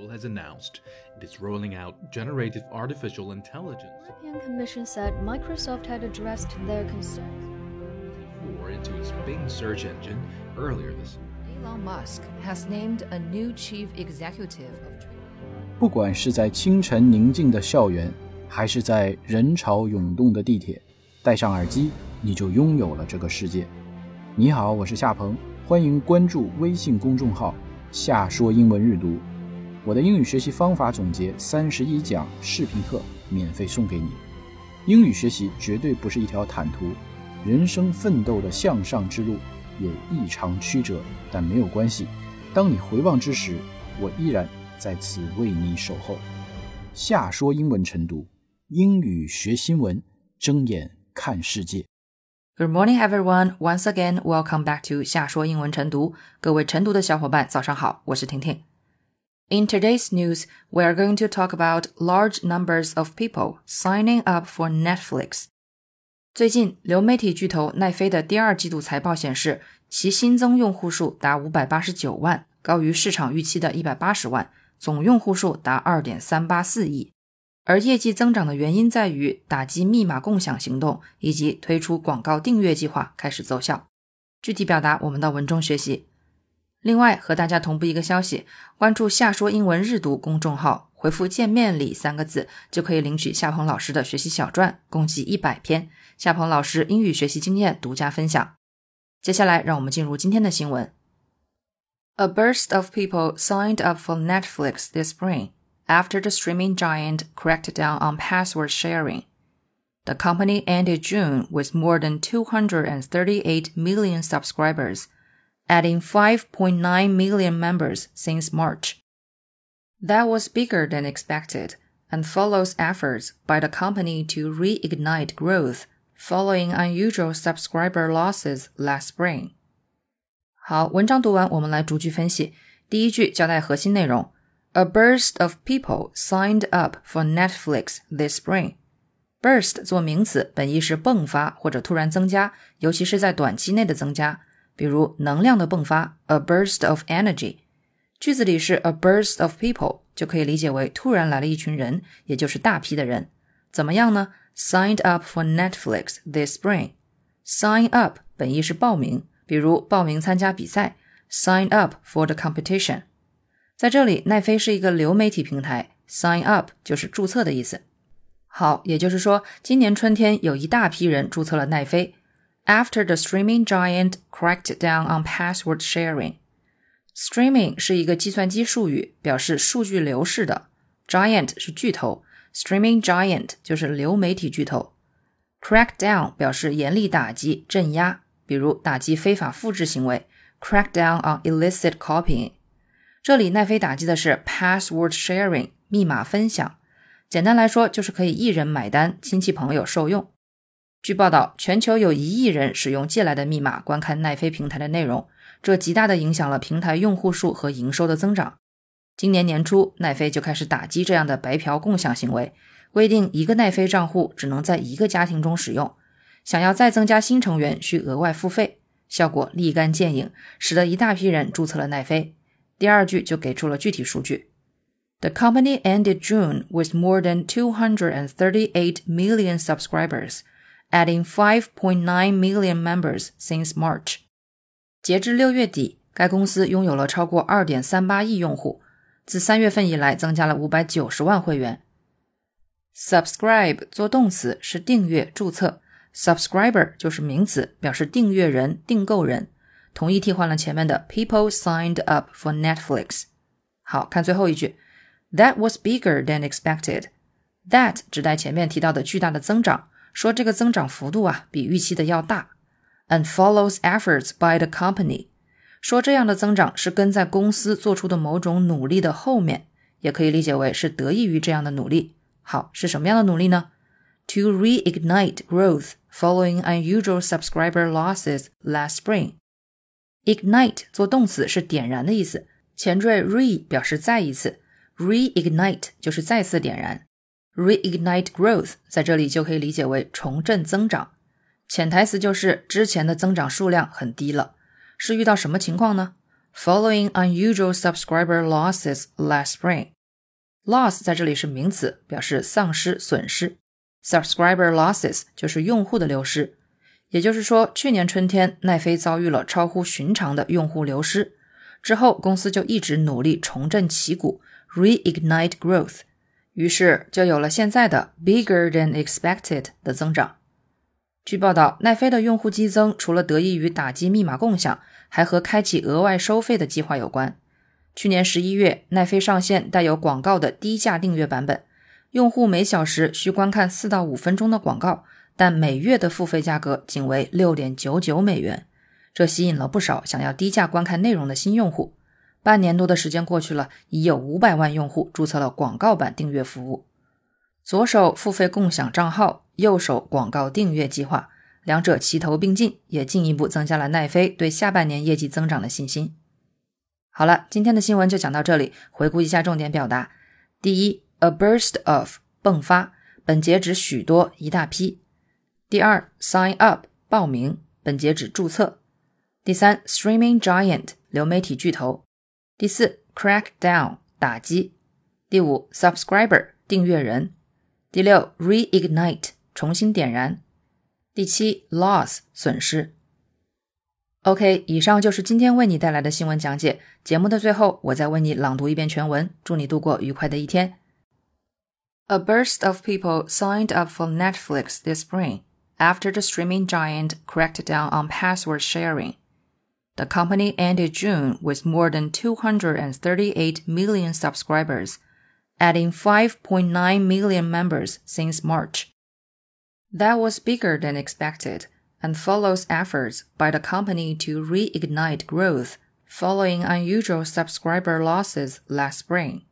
Google has announced it is rolling out generative artificial intelligence. The European Commission said Microsoft had addressed their concerns. into its Bing search engine earlier this year. Elon Musk has named a new chief executive of Twitter. 不管是在清晨宁静的校园，还是在人潮涌动的地铁，戴上耳机，你就拥有了这个世界。你好，我是夏鹏，欢迎关注微信公众号“夏说英文日读”。 我的英语学习方法总结三十一讲视频课免费送给你。英语学习绝对不是一条坦途。人生奋斗的向上之路也异常曲折，但没有关系。当你回望之时，我依然在此为你守候。下说英文晨读，英语学新闻，睁眼看世界。Good morning, everyone. Once again, welcome back to 下说英文晨读。各位晨读的小伙伴，早上好，我是婷婷。In today's news, we are going to talk about large numbers of people signing up for Netflix. 最近，流媒体巨头奈飞的第二季度财报显示，其新增用户数达五百八十九万，高于市场预期的一百八十万，总用户数达二点三八四亿。而业绩增长的原因在于打击密码共享行动以及推出广告订阅计划开始奏效。具体表达，我们到文中学习。另外，和大家同步一个消息：关注“夏说英文日读”公众号，回复“见面礼”三个字，就可以领取夏鹏老师的学习小传，共计一百篇。夏鹏老师英语学习经验独家分享。接下来，让我们进入今天的新闻。A burst of people signed up for Netflix this spring after the streaming giant cracked down on password sharing. The company ended June with more than 238 million subscribers, adding 5.9 million members since March. That was bigger than expected and follows efforts by the company to reignite growth following unusual subscriber losses last spring。好，文章读完，我们来逐句分析。第一句交代核心内容：A burst of people signed up for Netflix this spring。Burst 做名词，本意是迸发或者突然增加，尤其是在短期内的增加， 比如能量的迸发，a burst of energy。句子里是 a burst of people，就可以理解为突然来了一群人，也就是大批的人。怎么样呢？signed up for Netflix this spring. Sign up 本意是报名，比如报名参加比赛，sign up for the competition。在这里，奈飞是一个流媒体平台，sign up 就是注册的意思。好，也就是说，今年春天有一大批人注册了奈飞。After the streaming giant cracked down on password sharing. Streaming 是一个计算机术语，表示数据流式的。Giant 是巨头。Streaming giant 就是流媒体巨头，crackdown 表示严厉打击、镇压，比如打击非法复制行为，crackdown on illicit copying。这里奈飞打击的是 password sharing 密码分享，简单来说就是可以一人买单，亲戚朋友受用。据报道，全球有一亿人使用借来的密码观看奈飞平台的内容，这极大的影响了平台用户数和营收的增长。今年年初，奈飞就开始打击这样的白嫖共享行为，规定一个奈飞账户只能在一个家庭中使用，想要再增加新成员需额外付费，效果立竿见影，使得一大批人注册了奈飞。第二句就给出了具体数据：The company ended June with more than 238 million subscribers, adding 5.9 million members since March。截至六月底，该公司拥有了超过2.38亿用户。自三月份以来，增加了五百九十万会员。Subscribe 做动词是订阅、注册，subscriber 就是名词，表示订阅人、订购人。同意替换了前面的 people signed up for Netflix。好看最后一句，That was bigger than expected。That 指代前面提到的巨大的增长，说这个增长幅度啊比预期的要大。And follows efforts by the company。说这样的增长是跟在公司做出的某种努力的后面，也可以理解为是得益于这样的努力。好，是什么样的努力呢？To reignite growth following unusual subscriber losses last spring. Ignite 做动词是点燃的意思，前缀 re 表示再一次，reignite 就是再次点燃。Reignite growth 在这里就可以理解为重振增长，潜台词就是之前的增长数量很低了。是遇到什么情况呢 following unusual subscriber losses last spring。loss 在这里是名词，表示丧失、损失。subscriber losses 就是用户的流失。也就是说，去年春天，奈飞遭遇了超乎寻常的用户流失，之后公司就一直努力重振旗鼓，reignite growth，于是就有了现在的 bigger than expected 的增长。据报道，奈飞的用户激增除了得益于打击密码共享，还和开启额外收费的计划有关。去年十一月，奈飞上线带有广告的低价订阅版本，用户每小时需观看四到五分钟的广告。但每月的付费价格仅为六点九九美元，这吸引了不少想要低价观看内容的新用户。半年多的时间过去了，已有五百万用户注册了广告版订阅服务。左手付费共享账号，右手广告订阅计划，两者齐头并进，也进一步增加了奈飞对下半年业绩增长的信心。好了，今天的新闻就讲到这里。回顾一下重点表达：第一，a burst of 迸发，本节指许多、一大批。第二，sign up 报名，本节指注册。第三，streaming giant 流媒体巨头。第四，crack down 打击。第五，subscriber 订阅人。第六，reignite 重新点燃。第七，loss 损失。OK，以上就是今天为你带来的新闻讲解。节目的最后，我再为你朗读一遍全文，祝你度过愉快的一天。A burst of people signed up for Netflix this spring. after the streaming giant cracked down on password sharing. The company ended June with more than 238 million subscribers, adding 5.9 million members since March. That was bigger than expected and follows efforts by the company to reignite growth following unusual subscriber losses last spring.